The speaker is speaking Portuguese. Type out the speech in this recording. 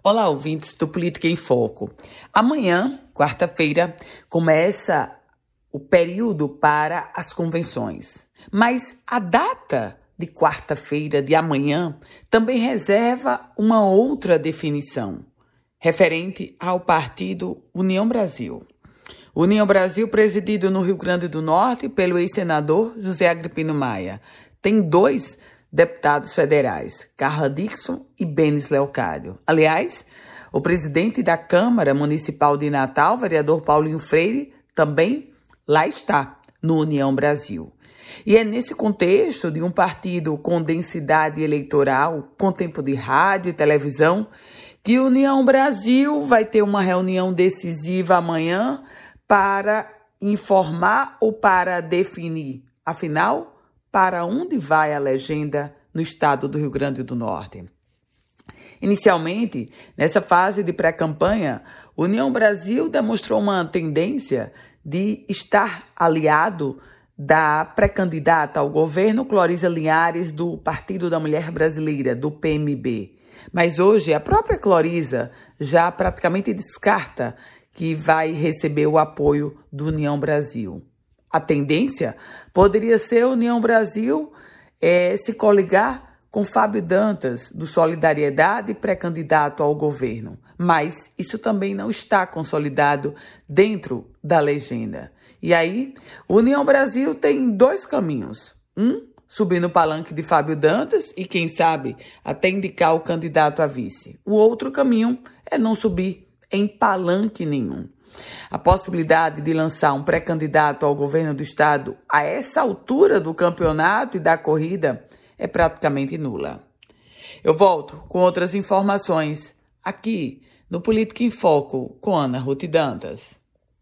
Olá, ouvintes do Política em Foco. Amanhã, quarta-feira, começa o período para as convenções. Mas a data de quarta-feira de amanhã também reserva uma outra definição, referente ao partido União Brasil. União Brasil, presidido no Rio Grande do Norte pelo ex-senador José Agripino Maia, tem dois deputados federais, Carla Dixon e Benes Leocádio. Aliás, o presidente da Câmara Municipal de Natal, vereador Paulinho Freire, também lá está, no União Brasil. E é nesse contexto de um partido com densidade eleitoral, com tempo de rádio e televisão, que União Brasil vai ter uma reunião decisiva amanhã para informar ou para definir, afinal, para onde vai a legenda no estado do Rio Grande do Norte. Inicialmente, nessa fase de pré-campanha, União Brasil demonstrou uma tendência de estar aliado da pré-candidata ao governo Clorisa Linhares do Partido da Mulher Brasileira, do PMB. Mas hoje a própria Clorisa já praticamente descarta que vai receber o apoio do União Brasil. A tendência poderia ser a União Brasil é, se coligar com Fábio Dantas, do Solidariedade, pré-candidato ao governo. Mas isso também não está consolidado dentro da legenda. E aí, União Brasil tem dois caminhos. Um, subir no palanque de Fábio Dantas e, quem sabe, até indicar o candidato a vice. O outro caminho é não subir em palanque nenhum. A possibilidade de lançar um pré-candidato ao governo do estado a essa altura do campeonato e da corrida é praticamente nula. Eu volto com outras informações aqui no Política em Foco com Ana Ruth Dantas.